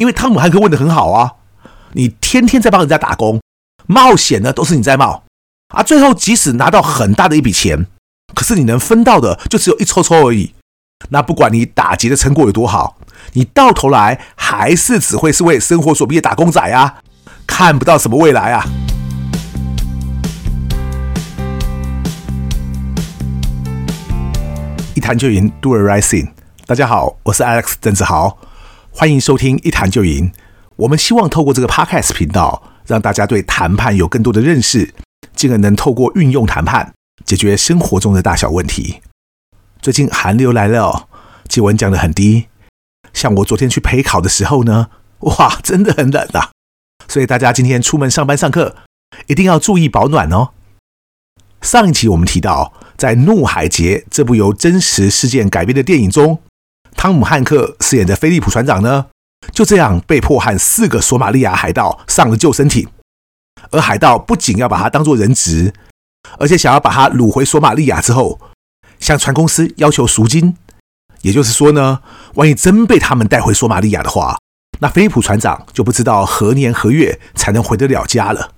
因为汤姆汉克问得很好啊，你天天在帮人家打工，冒险呢都是你在冒啊，最后即使拿到很大的一笔钱，可是你能分到的就只有一抽抽而已。那不管你打劫的成果有多好，你到头来还是只会是为生活所逼的打工仔啊，看不到什么未来啊。一谈就赢，Do the right thing。大家好，我是 Alex 郑志豪，欢迎收听一谈就赢。我们希望透过这个 Podcast 频道，让大家对谈判有更多的认识，进而能透过运用谈判解决生活中的大小问题。最近寒流来了，气温降得很低。像我昨天去陪考的时候呢，哇，真的很冷啊！所以大家今天出门上班上课，一定要注意保暖哦。上一期我们提到，在《怒海劫》这部由真实事件改编的电影中，汤姆汉克饰演的菲利普船长呢，就这样被迫和四个索马利亚海盗上了救生艇，而海盗不仅要把他当作人质，而且想要把他掳回索马利亚之后，向船公司要求赎金，也就是说呢，万一真被他们带回索马利亚的话，那菲利普船长就不知道何年何月才能回得了家了。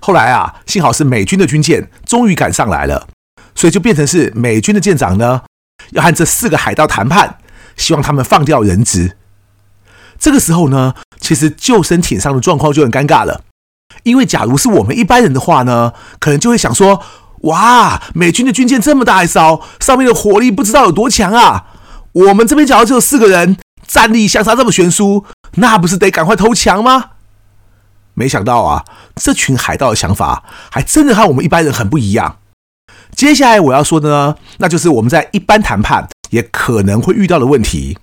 后来啊，幸好是美军的军舰终于赶上来了，所以就变成是美军的舰长呢，要和这四个海盗谈判，希望他们放掉人质。这个时候呢，其实救生艇上的状况就很尴尬了，因为假如是我们一般人的话呢，可能就会想说。哇，美军的军舰这么大一艘，上面的火力不知道有多强啊！我们这边假如只有四个人，战力相差这么悬殊，那不是得赶快投降吗？没想到啊，这群海盗的想法还真的和我们一般人很不一样。接下来我要说的呢，那就是我们在一般谈判也可能会遇到的问题，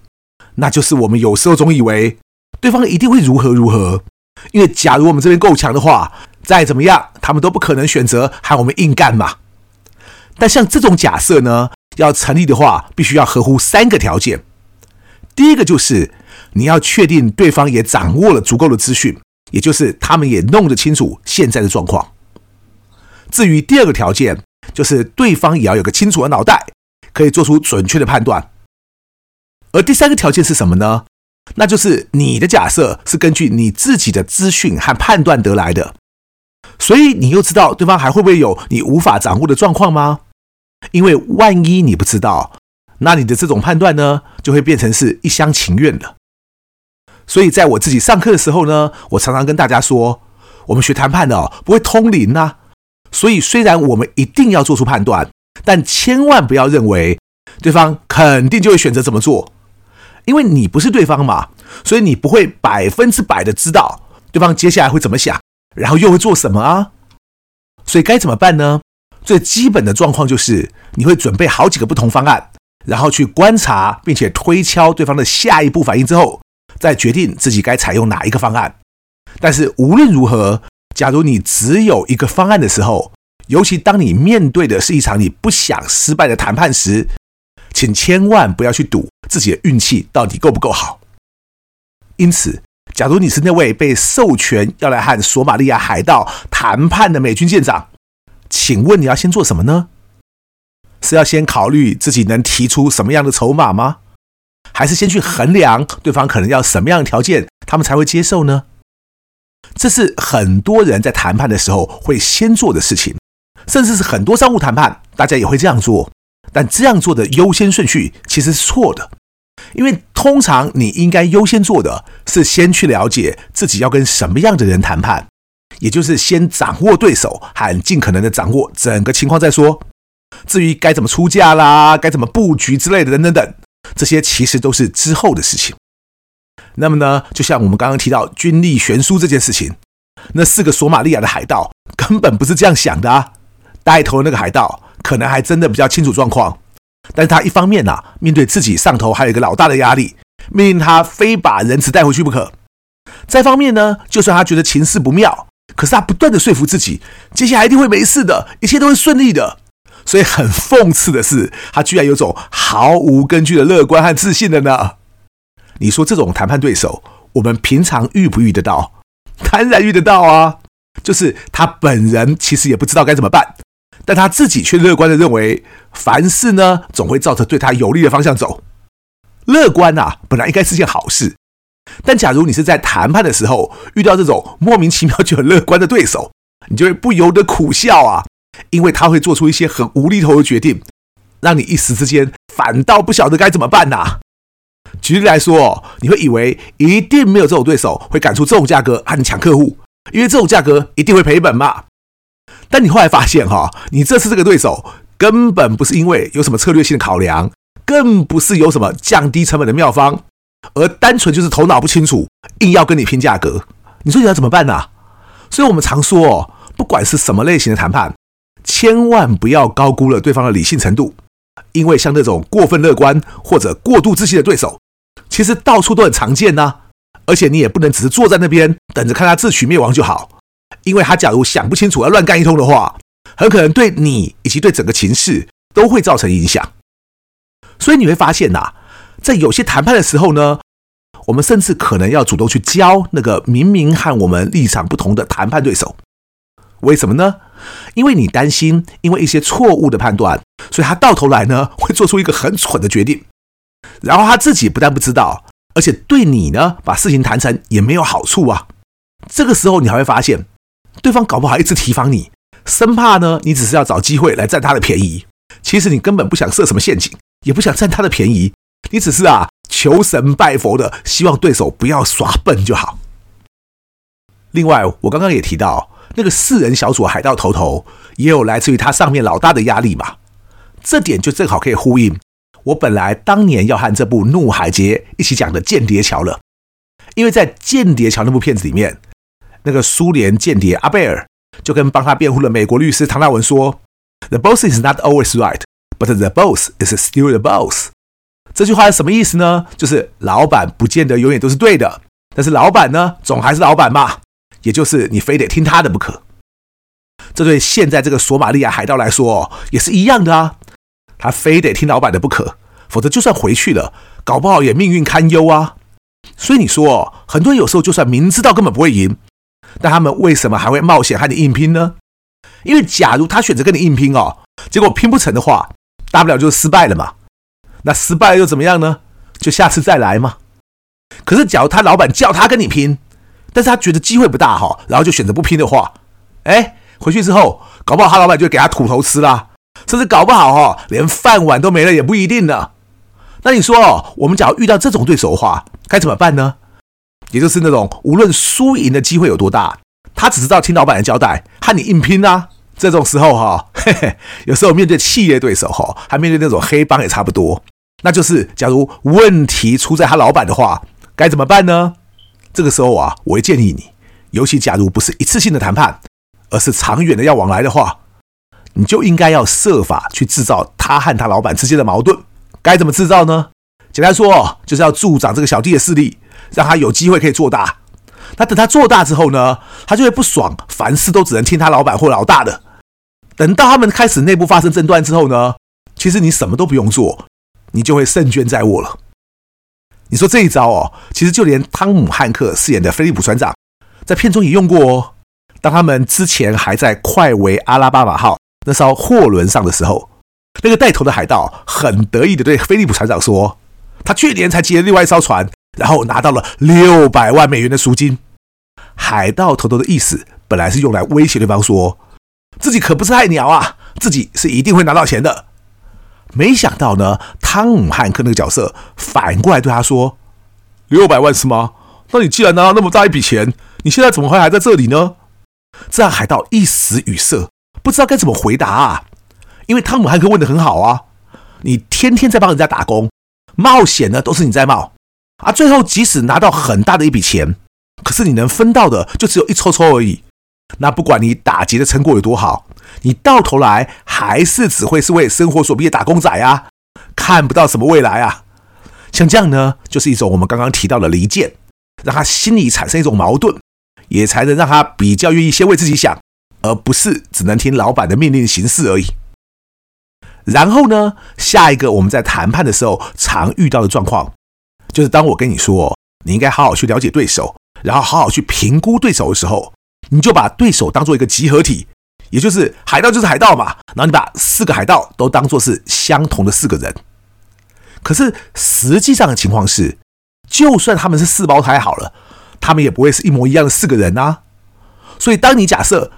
那就是我们有时候总以为对方一定会如何如何，因为假如我们这边够强的话。再怎么样，他们都不可能选择喊我们硬干嘛。但像这种假设呢，要成立的话，必须要合乎三个条件。第一个就是你要确定对方也掌握了足够的资讯，也就是他们也弄得清楚现在的状况。至于第二个条件，就是对方也要有个清楚的脑袋，可以做出准确的判断。而第三个条件是什么呢？那就是你的假设是根据你自己的资讯和判断得来的。所以你又知道对方还会不会有你无法掌握的状况吗？因为万一你不知道，那你的这种判断呢，就会变成是一厢情愿的。所以在我自己上课的时候呢，我常常跟大家说，我们学谈判的哦，不会通灵呐。所以虽然我们一定要做出判断，但千万不要认为对方肯定就会选择怎么做，因为你不是对方嘛，所以你不会百分之百的知道对方接下来会怎么想。然后又会做什么啊？所以该怎么办呢？最基本的状况就是你会准备好几个不同方案，然后去观察并且推敲对方的下一步反应之后，再决定自己该采用哪一个方案。但是无论如何，假如你只有一个方案的时候，尤其当你面对的是一场你不想失败的谈判时，请千万不要去赌自己的运气到底够不够好。因此。假如你是那位被授权要来和索马利亚海盗谈判的美军舰长，请问你要先做什么呢？是要先考虑自己能提出什么样的筹码吗？还是先去衡量对方可能要什么样的条件，他们才会接受呢？这是很多人在谈判的时候会先做的事情，甚至是很多商务谈判，大家也会这样做。但这样做的优先顺序其实是错的。因为通常你应该优先做的是先去了解自己要跟什么样的人谈判，也就是先掌握对手和尽可能的掌握整个情况再说。至于该怎么出价啦，该怎么布局之类的等等等，这些其实都是之后的事情。那么呢，就像我们刚刚提到军力悬殊这件事情，那四个索马利亚的海盗根本不是这样想的啊，带头的那个海盗可能还真的比较清楚状况。但是他一方面呢、啊，面对自己上头还有一个老大的压力，命令他非把人质带回去不可；再方面呢，就算他觉得情势不妙，可是他不断的说服自己，接下来一定会没事的，一切都会顺利的。所以很讽刺的是，他居然有种毫无根据的乐观和自信的呢。你说这种谈判对手，我们平常遇不遇得到？当然遇得到啊，就是他本人其实也不知道该怎么办。但他自己却乐观的认为，凡事呢总会照着对他有利的方向走。乐观啊，本来应该是件好事，但假如你是在谈判的时候遇到这种莫名其妙就很乐观的对手，你就会不由得苦笑啊，因为他会做出一些很无厘头的决定，让你一时之间反倒不晓得该怎么办呐。举例来说，你会以为一定没有这种对手会敢出这种价格和你抢客户，因为这种价格一定会赔本嘛。但你后来发现哈，你这次这个对手根本不是因为有什么策略性的考量，更不是有什么降低成本的妙方，而单纯就是头脑不清楚，硬要跟你拼价格。你说你要怎么办呢？所以我们常说，不管是什么类型的谈判，千万不要高估了对方的理性程度，因为像那种过分乐观或者过度自信的对手，其实到处都很常见呐。而且你也不能只是坐在那边等着看他自取灭亡就好。因为他假如想不清楚要乱干一通的话，很可能对你以及对整个情势都会造成影响。所以你会发现呐，在有些谈判的时候呢，我们甚至可能要主动去教那个明明和我们立场不同的谈判对手。为什么呢？因为你担心，因为一些错误的判断，所以他到头来呢会做出一个很蠢的决定，然后他自己不但不知道，而且对你呢把事情谈成也没有好处啊。这个时候你还会发现。对方搞不好一直提防你，生怕呢你只是要找机会来占他的便宜。其实你根本不想设什么陷阱，也不想占他的便宜，你只是啊求神拜佛的，希望对手不要耍笨就好。另外，我刚刚也提到，那个四人小组海盗头头也有来自于他上面老大的压力嘛。这点就正好可以呼应我本来当年要和这部《怒海劫》一起讲的《间谍桥》了，因为在《间谍桥》那部片子里面。那个苏联间谍阿贝尔就跟帮他辩护的美国律师唐纳文说：“The boss is not always right, but the boss is still the boss。”这句话是什么意思呢？就是老板不见得永远都是对的，但是老板呢，总还是老板嘛，也就是你非得听他的不可。这对现在这个索马利亚海盗来说也是一样的啊，他非得听老板的不可，否则就算回去了，搞不好也命运堪忧啊。所以你说，很多人有时候就算明知道根本不会赢。但他们为什么还会冒险和你硬拼呢？因为假如他选择跟你硬拼哦，结果拼不成的话，大不了就是失败了嘛。那失败又怎么样呢？就下次再来嘛。可是假如他老板叫他跟你拼，但是他觉得机会不大哈，然后就选择不拼的话，哎，回去之后搞不好他老板就给他土头吃啦，甚至搞不好哈，连饭碗都没了也不一定呢。那你说哦，我们假如遇到这种对手的话，该怎么办呢？也就是那种无论输赢的机会有多大，他只知道听老板的交代，和你硬拼啊。这种时候哈，嘿嘿，有时候面对企业对手哈，还面对那种黑帮也差不多。那就是假如问题出在他老板的话，该怎么办呢？这个时候啊，我会建议你，尤其假如不是一次性的谈判，而是长远的要往来的话，你就应该要设法去制造他和他老板之间的矛盾。该怎么制造呢？简单说，就是要助长这个小弟的势力。让他有机会可以做大，那等他做大之后呢，他就会不爽，凡事都只能听他老板或老大的。等到他们开始内部发生争端之后呢，其实你什么都不用做，你就会胜券在握了。你说这一招哦，其实就连汤姆汉克饰演的菲利普船长在片中也用过哦。当他们之前还在快维阿拉巴马号那艘货轮上的时候，那个带头的海盗很得意的对菲利普船长说：“他去年才接了另外一艘船。”然后拿到了六百万美元的赎金。海盗头头的意思本来是用来威胁对方说，自己可不是菜鸟啊，自己是一定会拿到钱的。没想到呢，汤姆汉克那个角色反过来对他说：“六百万是吗？那你既然拿到那么大一笔钱，你现在怎么会还在这里呢？”这让海盗一时语塞，不知道该怎么回答啊。因为汤姆汉克问的很好啊，你天天在帮人家打工，冒险呢都是你在冒。啊，最后即使拿到很大的一笔钱，可是你能分到的就只有一抽抽而已。那不管你打劫的成果有多好，你到头来还是只会是为生活所逼的打工仔啊，看不到什么未来啊。像这样呢，就是一种我们刚刚提到的离间，让他心里产生一种矛盾，也才能让他比较愿意先为自己想，而不是只能听老板的命令行事而已。然后呢，下一个我们在谈判的时候常遇到的状况。就是当我跟你说，你应该好好去了解对手，然后好好去评估对手的时候，你就把对手当做一个集合体，也就是海盗就是海盗嘛，然后你把四个海盗都当做是相同的四个人。可是实际上的情况是，就算他们是四胞胎好了，他们也不会是一模一样的四个人啊。所以，当你假设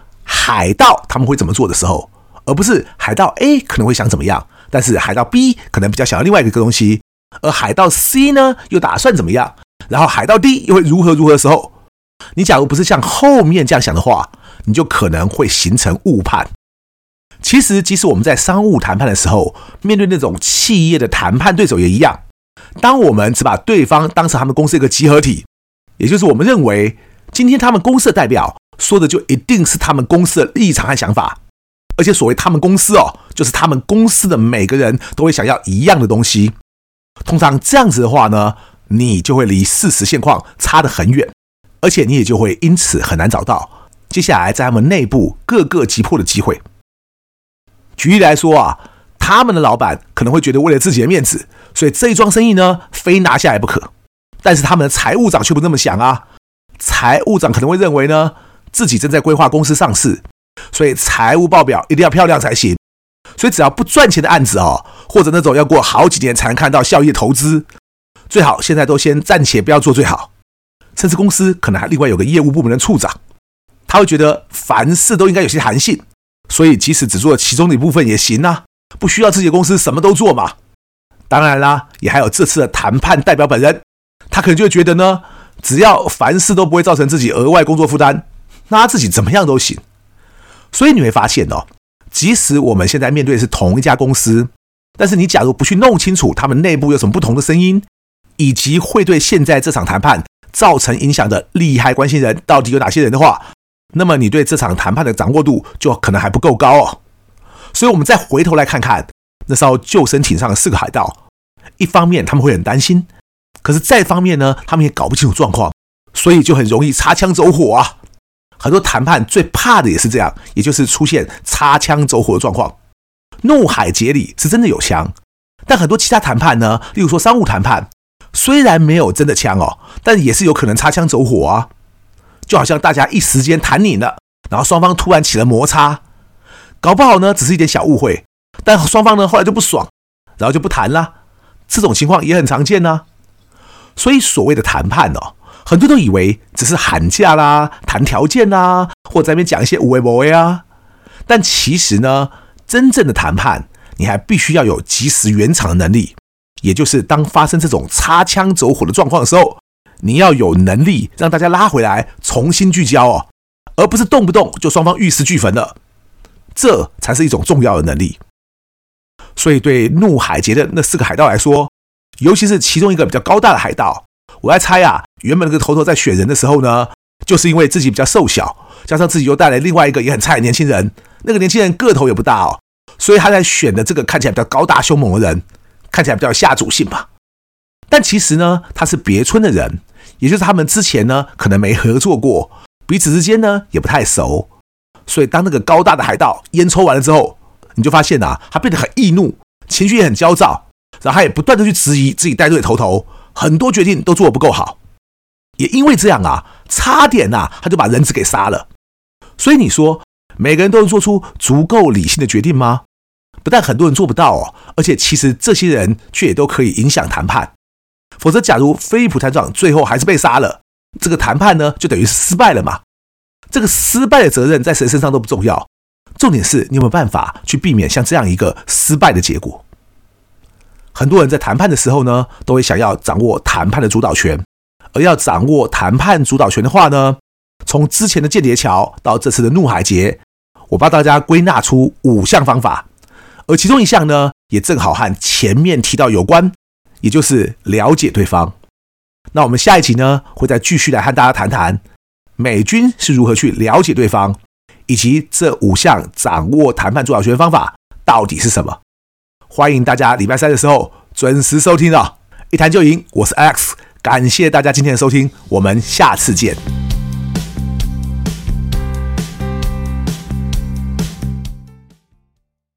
海盗他们会怎么做的时候，而不是海盗 A 可能会想怎么样，但是海盗 B 可能比较想要另外一个东西，而海盗 C 呢又打算怎么样，然后海盗 D 又会如何如何的时候，你假如不是像后面这样想的话，你就可能会形成误判。其实，即使我们在商务谈判的时候，面对那种企业的谈判对手也一样。当我们只把对方当成他们公司一个集合体，也就是我们认为今天他们公司的代表说的就一定是他们公司的立场和想法，而且所谓他们公司哦，就是他们公司的每个人都会想要一样的东西。通常这样子的话呢，你就会离事实现况差得很远，而且你也就会因此很难找到接下来在他们内部各个击破的机会。举例来说啊，他们的老板可能会觉得为了自己的面子，所以这一桩生意呢，非拿下来不可。但是他们的财务长却不这么想啊，财务长可能会认为呢，自己正在规划公司上市，所以财务报表一定要漂亮才行。所以只要不赚钱的案子哦，或者那种要过好几年才能看到效益的投资，最好现在都先暂且不要做最好。甚至公司可能还另外有个业务部门的处长，他会觉得凡事都应该有些弹性。所以，即使只做其中的一部分也行啊，不需要自己的公司什么都做嘛。当然啦，也还有这次的谈判代表本人，他可能就会觉得呢，只要凡事都不会造成自己额外工作负担，那他自己怎么样都行。所以你会发现哦，即使我们现在面对的是同一家公司，但是你假如不去弄清楚他们内部有什么不同的声音，以及会对现在这场谈判造成影响的利害关系人到底有哪些人的话，那么你对这场谈判的掌握度就可能还不够高哦，所以，我们再回头来看看那艘救生艇上的四个海盗，一方面他们会很担心，可是再方面呢，他们也搞不清楚状况，所以就很容易擦枪走火啊。很多谈判最怕的也是这样，也就是出现擦枪走火的状况。怒海劫里是真的有枪，但很多其他谈判呢，例如说商务谈判，虽然没有真的枪哦，但也是有可能擦枪走火啊。就好像大家一时间谈拧了，然后双方突然起了摩擦，搞不好呢只是一点小误会，但双方呢后来就不爽，然后就不谈了。这种情况也很常见呢。所以所谓的谈判哦，很多都以为只是喊价啦、谈条件啦，或者在那边讲一些无为无为啊。但其实呢，真正的谈判，你还必须要有及时圆场的能力，也就是当发生这种擦枪走火的状况的时候。你要有能力让大家拉回来，重新聚焦哦，而不是动不动就双方玉石俱焚了，这才是一种重要的能力。所以，对怒海劫的那四个海盗来说，尤其是其中一个比较高大的海盗，我在猜啊，原本那个头头在选人的时候呢，就是因为自己比较瘦小，加上自己又带来另外一个也很菜的年轻人，那个年轻人个头也不大哦，所以他在选的这个看起来比较高大凶猛的人，看起来比较有下主性嘛。但其实呢，他是别村的人。也就是他们之前呢，可能没合作过，彼此之间呢也不太熟，所以当那个高大的海盗烟抽完了之后，你就发现啊，他变得很易怒，情绪也很焦躁，然后他也不断的去质疑自己带队的头头，很多决定都做得不够好，也因为这样啊，差点啊，他就把人质给杀了。所以你说每个人都能做出足够理性的决定吗？不但很多人做不到哦，而且其实这些人却也都可以影响谈判。否则，假如菲利普团长最后还是被杀了，这个谈判呢就等于是失败了嘛。这个失败的责任在谁身上都不重要，重点是你有没有办法去避免像这样一个失败的结果。很多人在谈判的时候呢，都会想要掌握谈判的主导权，而要掌握谈判主导权的话呢，从之前的间谍桥到这次的怒海劫，我帮大家归纳出五项方法，而其中一项呢，也正好和前面提到有关。也就是了解对方。那我们下一集呢，会再继续来和大家谈谈美军是如何去了解对方，以及这五项掌握谈判主导权的方法到底是什么。欢迎大家礼拜三的时候准时收听啊，一谈就赢，我是 Alex，感谢大家今天的收听，我们下次见。